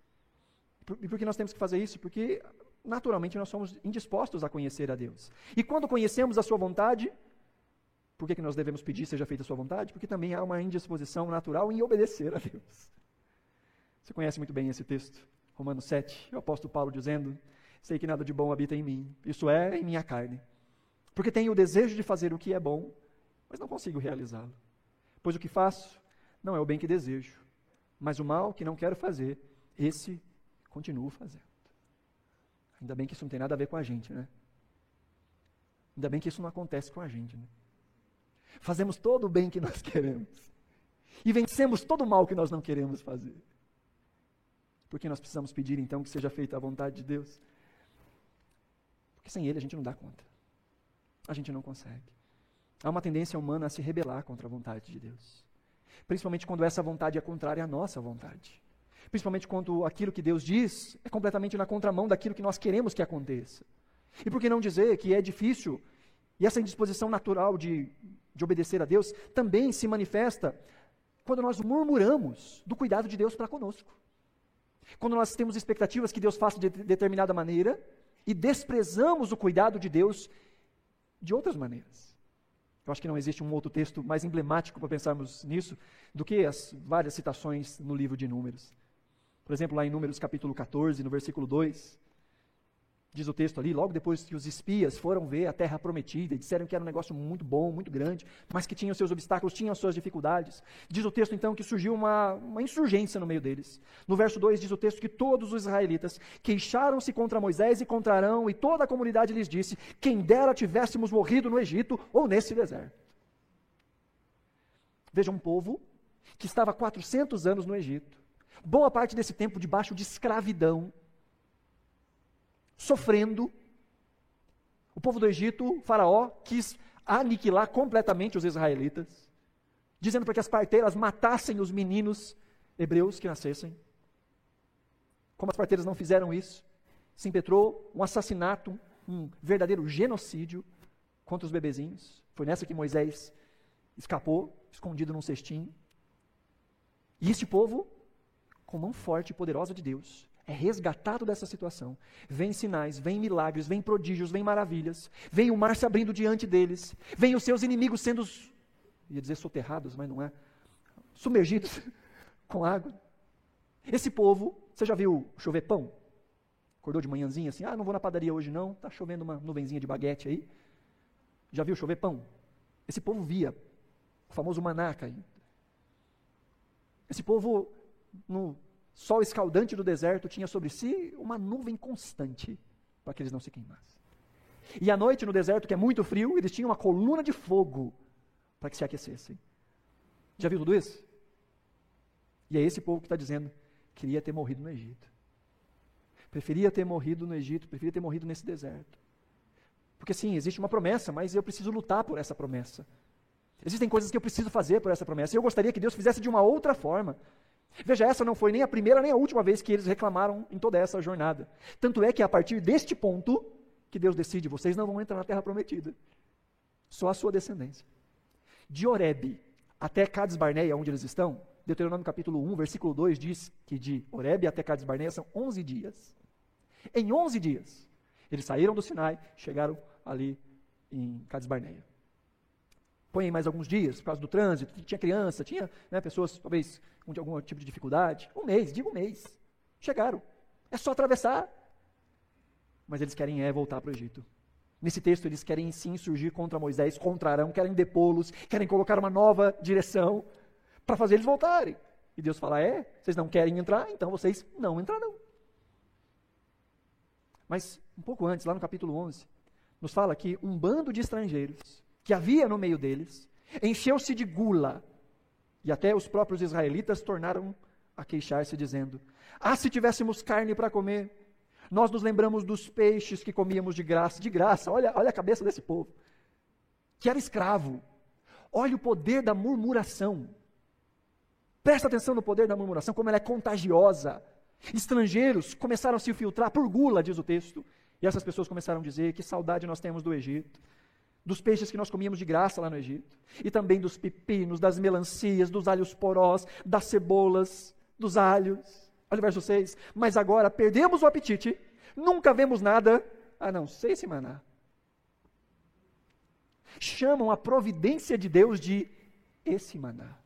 E por que nós temos que fazer isso? Porque naturalmente nós somos indispostos a conhecer a Deus. E quando conhecemos a sua vontade, por que, que nós devemos pedir seja feita a sua vontade? Porque também há uma indisposição natural em obedecer a Deus. Você conhece muito bem esse texto, Romanos 7, o apóstolo Paulo dizendo: Sei que nada de bom habita em mim, isso é, em minha carne. Porque tenho o desejo de fazer o que é bom, mas não consigo realizá-lo. Pois o que faço não é o bem que desejo, mas o mal que não quero fazer, esse continuo fazendo. Ainda bem que isso não tem nada a ver com a gente, né? Ainda bem que isso não acontece com a gente, né? Fazemos todo o bem que nós queremos. E vencemos todo o mal que nós não queremos fazer. Porque nós precisamos pedir então que seja feita a vontade de Deus. Porque sem Ele a gente não dá conta. A gente não consegue. Há uma tendência humana a se rebelar contra a vontade de Deus. Principalmente quando essa vontade é contrária à nossa vontade. Principalmente quando aquilo que Deus diz é completamente na contramão daquilo que nós queremos que aconteça. E por que não dizer que é difícil e essa indisposição natural de, de obedecer a Deus também se manifesta quando nós murmuramos do cuidado de Deus para conosco. Quando nós temos expectativas que Deus faça de determinada maneira e desprezamos o cuidado de Deus de outras maneiras. Eu acho que não existe um outro texto mais emblemático para pensarmos nisso do que as várias citações no livro de Números. Por exemplo, lá em Números capítulo 14, no versículo 2, diz o texto ali, logo depois que os espias foram ver a terra prometida e disseram que era um negócio muito bom, muito grande, mas que tinha os seus obstáculos, tinha as suas dificuldades. Diz o texto então que surgiu uma, uma insurgência no meio deles. No verso 2 diz o texto que todos os israelitas queixaram-se contra Moisés e contra Arão, e toda a comunidade lhes disse: Quem dera tivéssemos morrido no Egito ou nesse deserto. Veja um povo que estava há 400 anos no Egito, boa parte desse tempo debaixo de escravidão, sofrendo. O povo do Egito, Faraó, quis aniquilar completamente os israelitas, dizendo para que as parteiras matassem os meninos hebreus que nascessem. Como as parteiras não fizeram isso, se impetrou um assassinato, um verdadeiro genocídio contra os bebezinhos. Foi nessa que Moisés escapou, escondido num cestinho. E este povo com mão forte e poderosa de Deus, é resgatado dessa situação. Vem sinais, vem milagres, vem prodígios, vem maravilhas, vem o mar se abrindo diante deles, vem os seus inimigos sendo, ia dizer soterrados, mas não é, submergidos com água. Esse povo, você já viu chover pão? Acordou de manhãzinha assim, ah, não vou na padaria hoje não, está chovendo uma nuvenzinha de baguete aí. Já viu chover pão? Esse povo via, o famoso maná. Esse povo no sol escaldante do deserto, tinha sobre si uma nuvem constante para que eles não se queimassem. E à noite no deserto, que é muito frio, eles tinham uma coluna de fogo para que se aquecessem. Já viu tudo isso? E é esse povo que está dizendo: queria ter morrido no Egito. Preferia ter morrido no Egito, preferia ter morrido nesse deserto. Porque sim, existe uma promessa, mas eu preciso lutar por essa promessa. Existem coisas que eu preciso fazer por essa promessa. E eu gostaria que Deus fizesse de uma outra forma. Veja, essa não foi nem a primeira nem a última vez que eles reclamaram em toda essa jornada. Tanto é que a partir deste ponto que Deus decide: vocês não vão entrar na terra prometida, só a sua descendência. De Oreb até Cades Barneia, onde eles estão, Deuteronômio capítulo 1, versículo 2 diz que de Oreb até Cades Barneia são 11 dias. Em 11 dias, eles saíram do Sinai, chegaram ali em Cades Barneia põe mais alguns dias por causa do trânsito, tinha criança, tinha né, pessoas talvez com algum tipo de dificuldade. Um mês, digo um mês. Chegaram. É só atravessar. Mas eles querem é voltar para o Egito. Nesse texto, eles querem sim surgir contra Moisés, contra Arão, querem depô-los, querem colocar uma nova direção para fazer eles voltarem. E Deus fala: É, vocês não querem entrar, então vocês não entrarão. Mas, um pouco antes, lá no capítulo 11, nos fala que um bando de estrangeiros que havia no meio deles, encheu-se de gula, e até os próprios israelitas tornaram a queixar-se, dizendo: Ah, se tivéssemos carne para comer, nós nos lembramos dos peixes que comíamos de graça, de graça, olha, olha a cabeça desse povo, que era escravo. Olha o poder da murmuração. Presta atenção no poder da murmuração, como ela é contagiosa. Estrangeiros começaram a se infiltrar por gula, diz o texto. E essas pessoas começaram a dizer: Que saudade nós temos do Egito dos peixes que nós comíamos de graça lá no Egito, e também dos pepinos, das melancias, dos alhos porós, das cebolas, dos alhos. Olha o verso 6. Mas agora perdemos o apetite, nunca vemos nada a não ser esse maná. Chamam a providência de Deus de esse maná.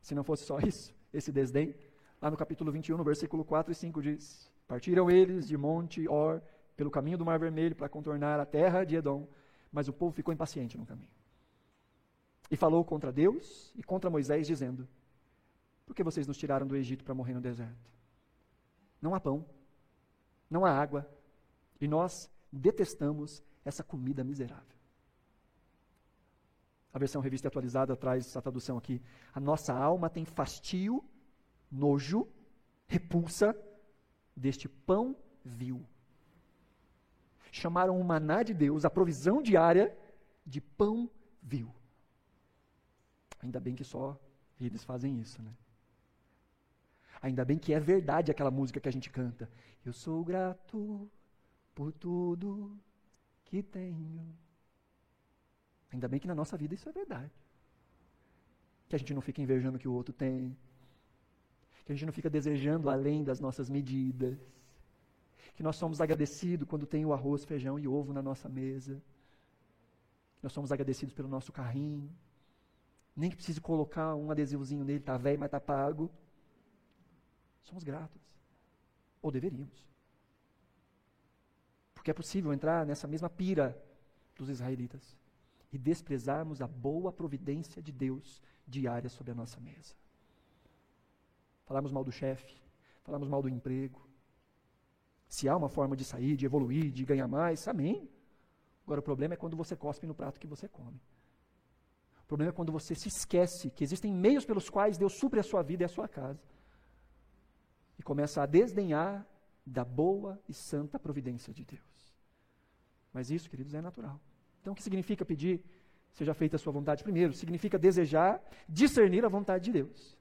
Se não fosse só isso, esse desdém, lá no capítulo 21, no versículo 4 e 5 diz: Partiram eles de Monte Or pelo caminho do Mar Vermelho para contornar a terra de Edom, mas o povo ficou impaciente no caminho. E falou contra Deus e contra Moisés, dizendo: Por que vocês nos tiraram do Egito para morrer no deserto? Não há pão, não há água, e nós detestamos essa comida miserável. A versão revista atualizada traz essa tradução aqui. A nossa alma tem fastio, nojo, repulsa deste pão vil chamaram o maná de Deus, a provisão diária, de pão vil. Ainda bem que só eles fazem isso, né? Ainda bem que é verdade aquela música que a gente canta. Eu sou grato por tudo que tenho. Ainda bem que na nossa vida isso é verdade. Que a gente não fica invejando o que o outro tem. Que a gente não fica desejando além das nossas medidas que nós somos agradecidos quando tem o arroz, feijão e ovo na nossa mesa. Nós somos agradecidos pelo nosso carrinho. Nem que precise colocar um adesivozinho nele, está velho, mas está pago. Somos gratos. Ou deveríamos. Porque é possível entrar nessa mesma pira dos israelitas e desprezarmos a boa providência de Deus diária sobre a nossa mesa. Falamos mal do chefe, falamos mal do emprego, se há uma forma de sair, de evoluir, de ganhar mais, amém. Agora, o problema é quando você cospe no prato que você come. O problema é quando você se esquece que existem meios pelos quais Deus supre a sua vida e a sua casa. E começa a desdenhar da boa e santa providência de Deus. Mas isso, queridos, é natural. Então, o que significa pedir seja feita a sua vontade? Primeiro, significa desejar discernir a vontade de Deus.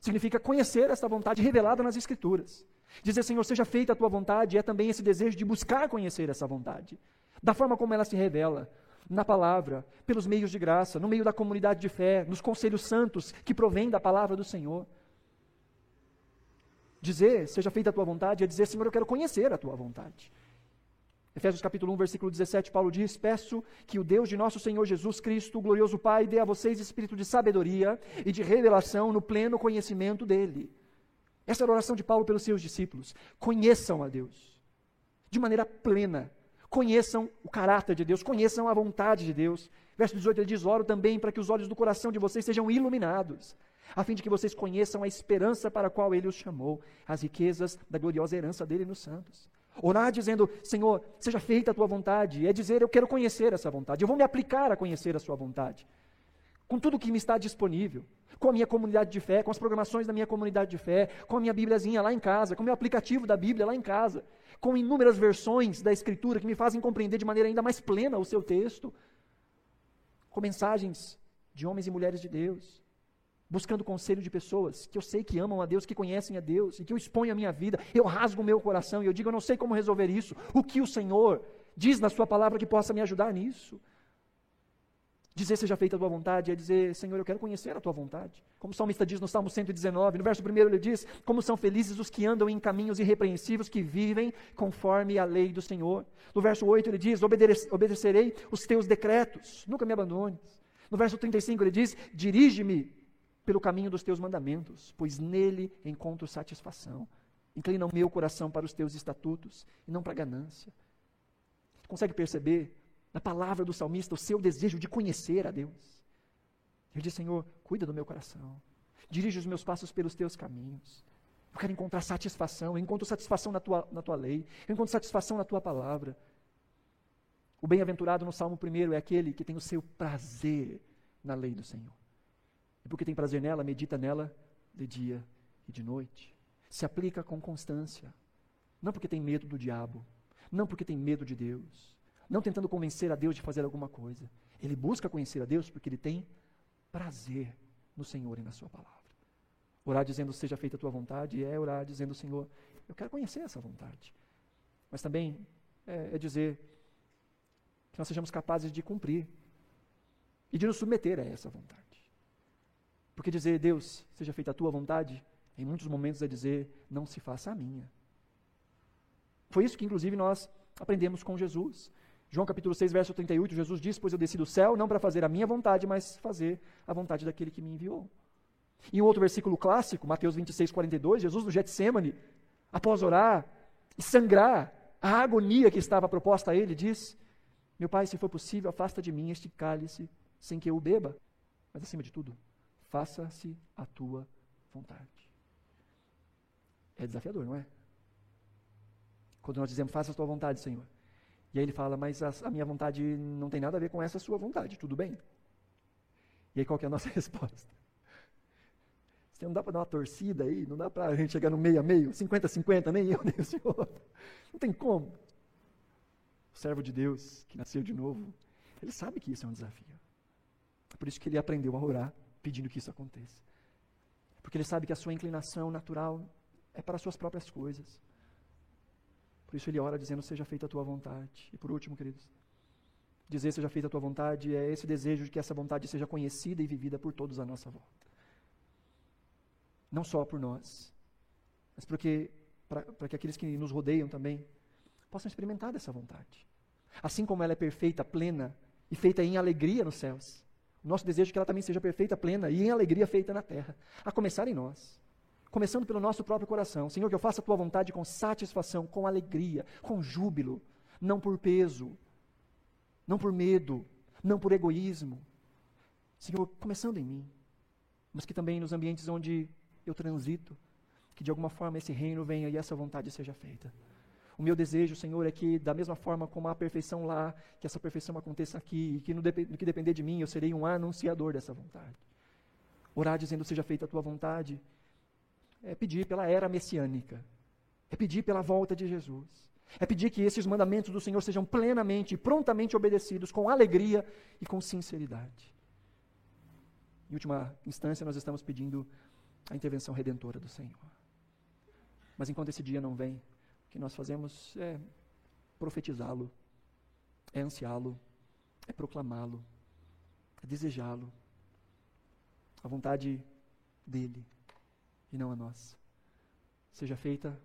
Significa conhecer esta vontade revelada nas Escrituras. Dizer, Senhor, seja feita a tua vontade é também esse desejo de buscar conhecer essa vontade, da forma como ela se revela, na palavra, pelos meios de graça, no meio da comunidade de fé, nos conselhos santos que provém da palavra do Senhor. Dizer, seja feita a tua vontade, é dizer, Senhor, eu quero conhecer a tua vontade. Efésios capítulo 1, versículo 17, Paulo diz: Peço que o Deus de nosso Senhor Jesus Cristo, o glorioso Pai, dê a vocês espírito de sabedoria e de revelação no pleno conhecimento dele essa era a oração de Paulo pelos seus discípulos. Conheçam a Deus de maneira plena. Conheçam o caráter de Deus, conheçam a vontade de Deus. Verso 18 ele diz: Oro também para que os olhos do coração de vocês sejam iluminados, a fim de que vocês conheçam a esperança para a qual ele os chamou, as riquezas da gloriosa herança dele nos santos. Orar dizendo, Senhor, seja feita a tua vontade, é dizer, eu quero conhecer essa vontade, eu vou me aplicar a conhecer a sua vontade, com tudo que me está disponível com a minha comunidade de fé, com as programações da minha comunidade de fé, com a minha Bíbliazinha lá em casa, com o meu aplicativo da Bíblia lá em casa, com inúmeras versões da Escritura que me fazem compreender de maneira ainda mais plena o seu texto, com mensagens de homens e mulheres de Deus, buscando conselho de pessoas que eu sei que amam a Deus, que conhecem a Deus e que eu exponho a minha vida, eu rasgo o meu coração e eu digo, eu não sei como resolver isso, o que o Senhor diz na Sua palavra que possa me ajudar nisso. Dizer seja feita a tua vontade é dizer, Senhor, eu quero conhecer a tua vontade. Como o salmista diz no Salmo 119, no verso 1 ele diz: Como são felizes os que andam em caminhos irrepreensíveis, que vivem conforme a lei do Senhor. No verso 8 ele diz: Obedecerei os teus decretos, nunca me abandones. No verso 35 ele diz: Dirige-me pelo caminho dos teus mandamentos, pois nele encontro satisfação. Inclina o meu coração para os teus estatutos e não para a ganância. Consegue perceber na palavra do salmista, o seu desejo de conhecer a Deus. Ele diz: Senhor, cuida do meu coração, dirige os meus passos pelos teus caminhos. Eu quero encontrar satisfação, eu encontro satisfação na tua, na tua lei, eu encontro satisfação na tua palavra. O bem-aventurado no Salmo 1 é aquele que tem o seu prazer na lei do Senhor. E porque tem prazer nela, medita nela de dia e de noite. Se aplica com constância. Não porque tem medo do diabo, não porque tem medo de Deus, não tentando convencer a Deus de fazer alguma coisa. Ele busca conhecer a Deus porque ele tem prazer no Senhor e na Sua palavra. Orar dizendo, seja feita a tua vontade, é orar dizendo, Senhor, eu quero conhecer essa vontade. Mas também é, é dizer, que nós sejamos capazes de cumprir e de nos submeter a essa vontade. Porque dizer, Deus, seja feita a tua vontade, em muitos momentos é dizer, não se faça a minha. Foi isso que, inclusive, nós aprendemos com Jesus. João capítulo 6, verso 38, Jesus diz: Pois eu desci do céu não para fazer a minha vontade, mas fazer a vontade daquele que me enviou. Em um outro versículo clássico, Mateus 26, 42, Jesus no Getsemane, após orar e sangrar a agonia que estava proposta a ele, diz: Meu pai, se for possível, afasta de mim este cálice sem que eu o beba. Mas acima de tudo, faça-se a tua vontade. É desafiador, não é? Quando nós dizemos, faça a tua vontade, Senhor. E aí ele fala, mas a, a, minha vontade não tem nada a ver com essa sua vontade, tudo bem? E aí qual é a nossa resposta? Você não dá para dar uma torcida aí, não dá para a gente chegar no meio a meio, 50-50, nem eu, nem o Senhor. Não tem como. O servo de Deus, que nasceu de novo, ele sabe que isso é um desafio. É por isso que ele aprendeu a orar, pedindo que isso aconteça. Porque ele sabe que a sua inclinação natural é para as suas próprias coisas. Por isso ele ora dizendo: Seja feita a tua vontade. E por último, queridos, dizer seja feita a tua vontade é esse desejo de que essa vontade seja conhecida e vivida por todos à nossa volta. Não só por nós, mas porque para que aqueles que nos rodeiam também possam experimentar dessa vontade. Assim como ela é perfeita, plena e feita em alegria nos céus. O nosso desejo é que ela também seja perfeita, plena e em alegria feita na terra, a começar em nós começando pelo nosso próprio coração. Senhor, que eu faça a tua vontade com satisfação, com alegria, com júbilo, não por peso, não por medo, não por egoísmo. Senhor, começando em mim, mas que também nos ambientes onde eu transito, que de alguma forma esse reino venha e essa vontade seja feita. O meu desejo, Senhor, é que da mesma forma como há perfeição lá, que essa perfeição aconteça aqui, e que no, no que depender de mim, eu serei um anunciador dessa vontade. Orar dizendo, seja feita a tua vontade, é pedir pela era messiânica, é pedir pela volta de Jesus, é pedir que esses mandamentos do Senhor sejam plenamente e prontamente obedecidos, com alegria e com sinceridade. Em última instância, nós estamos pedindo a intervenção redentora do Senhor. Mas enquanto esse dia não vem, o que nós fazemos é profetizá-lo, é ansiá-lo, é proclamá-lo, é desejá-lo. A vontade dele e não a nossa. Seja feita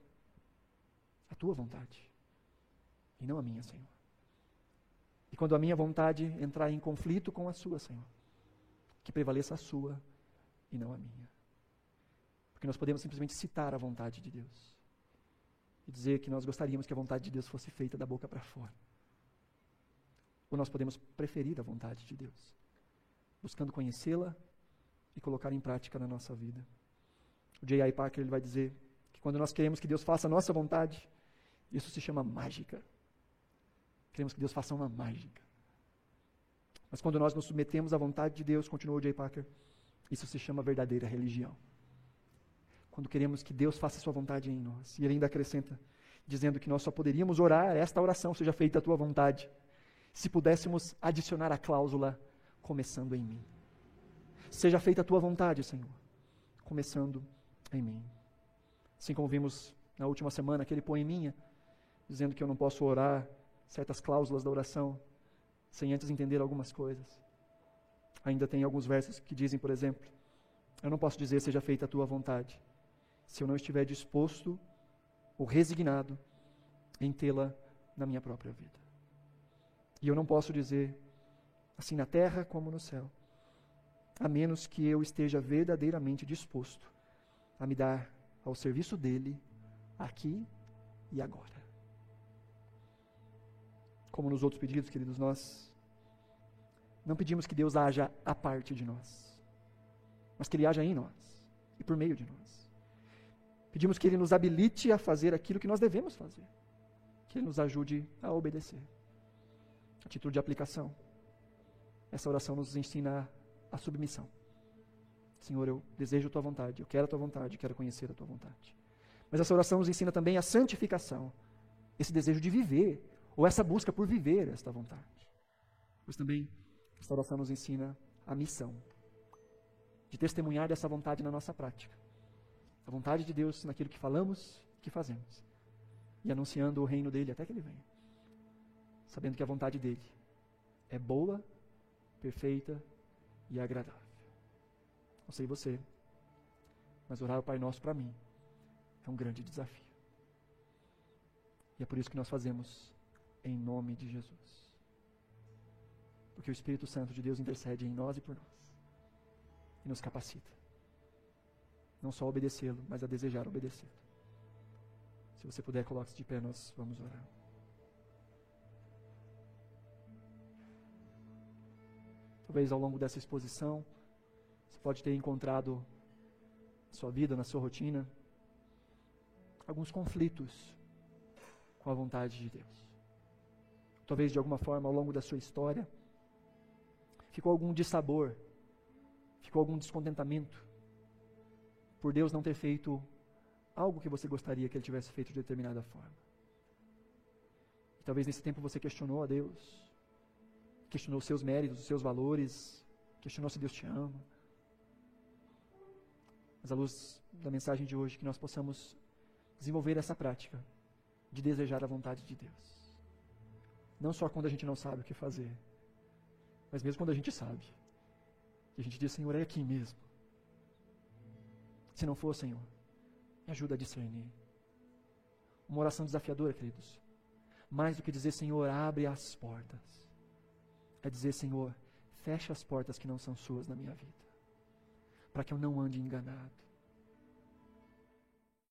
a tua vontade e não a minha, Senhor. E quando a minha vontade entrar em conflito com a sua, Senhor, que prevaleça a sua e não a minha. Porque nós podemos simplesmente citar a vontade de Deus e dizer que nós gostaríamos que a vontade de Deus fosse feita da boca para fora. Ou nós podemos preferir a vontade de Deus, buscando conhecê-la e colocar em prática na nossa vida. O J.I. Parker ele vai dizer que quando nós queremos que Deus faça a nossa vontade, isso se chama mágica. Queremos que Deus faça uma mágica. Mas quando nós nos submetemos à vontade de Deus, continuou J. Parker, isso se chama verdadeira religião. Quando queremos que Deus faça a sua vontade em nós. E ele ainda acrescenta, dizendo que nós só poderíamos orar esta oração, seja feita a tua vontade, se pudéssemos adicionar a cláusula, começando em mim. Seja feita a tua vontade, Senhor, começando em mim. Assim como vimos na última semana aquele poeminha, dizendo que eu não posso orar certas cláusulas da oração sem antes entender algumas coisas. Ainda tem alguns versos que dizem, por exemplo, eu não posso dizer seja feita a tua vontade, se eu não estiver disposto ou resignado em tê-la na minha própria vida. E eu não posso dizer, assim na terra como no céu, a menos que eu esteja verdadeiramente disposto a me dar ao serviço dele aqui e agora. Como nos outros pedidos, queridos, nós não pedimos que Deus haja a parte de nós, mas que Ele haja em nós e por meio de nós. Pedimos que Ele nos habilite a fazer aquilo que nós devemos fazer, que Ele nos ajude a obedecer. Título de aplicação, essa oração nos ensina a submissão. Senhor, eu desejo a tua vontade, eu quero a tua vontade, quero conhecer a tua vontade. Mas essa oração nos ensina também a santificação, esse desejo de viver, ou essa busca por viver esta vontade. Mas também esta oração nos ensina a missão, de testemunhar dessa vontade na nossa prática. A vontade de Deus naquilo que falamos, que fazemos. E anunciando o reino dele até que ele venha. Sabendo que a vontade dele é boa, perfeita e agradável. Não sei você, mas orar o Pai Nosso para mim é um grande desafio. E é por isso que nós fazemos em nome de Jesus. Porque o Espírito Santo de Deus intercede em nós e por nós. E nos capacita. Não só a obedecê-lo, mas a desejar obedecê-lo. Se você puder, coloque-se de pé, nós vamos orar. Talvez ao longo dessa exposição, pode ter encontrado na sua vida, na sua rotina, alguns conflitos com a vontade de Deus. Talvez de alguma forma ao longo da sua história ficou algum dissabor, ficou algum descontentamento por Deus não ter feito algo que você gostaria que ele tivesse feito de determinada forma. E talvez nesse tempo você questionou a Deus, questionou os seus méritos, os seus valores, questionou se Deus te ama. Mas à luz da mensagem de hoje, que nós possamos desenvolver essa prática de desejar a vontade de Deus. Não só quando a gente não sabe o que fazer, mas mesmo quando a gente sabe. E a gente diz, Senhor, é aqui mesmo. Se não for, Senhor, me ajuda a discernir. Uma oração desafiadora, queridos. Mais do que dizer, Senhor, abre as portas. É dizer, Senhor, fecha as portas que não são suas na minha vida. Para que eu não ande enganado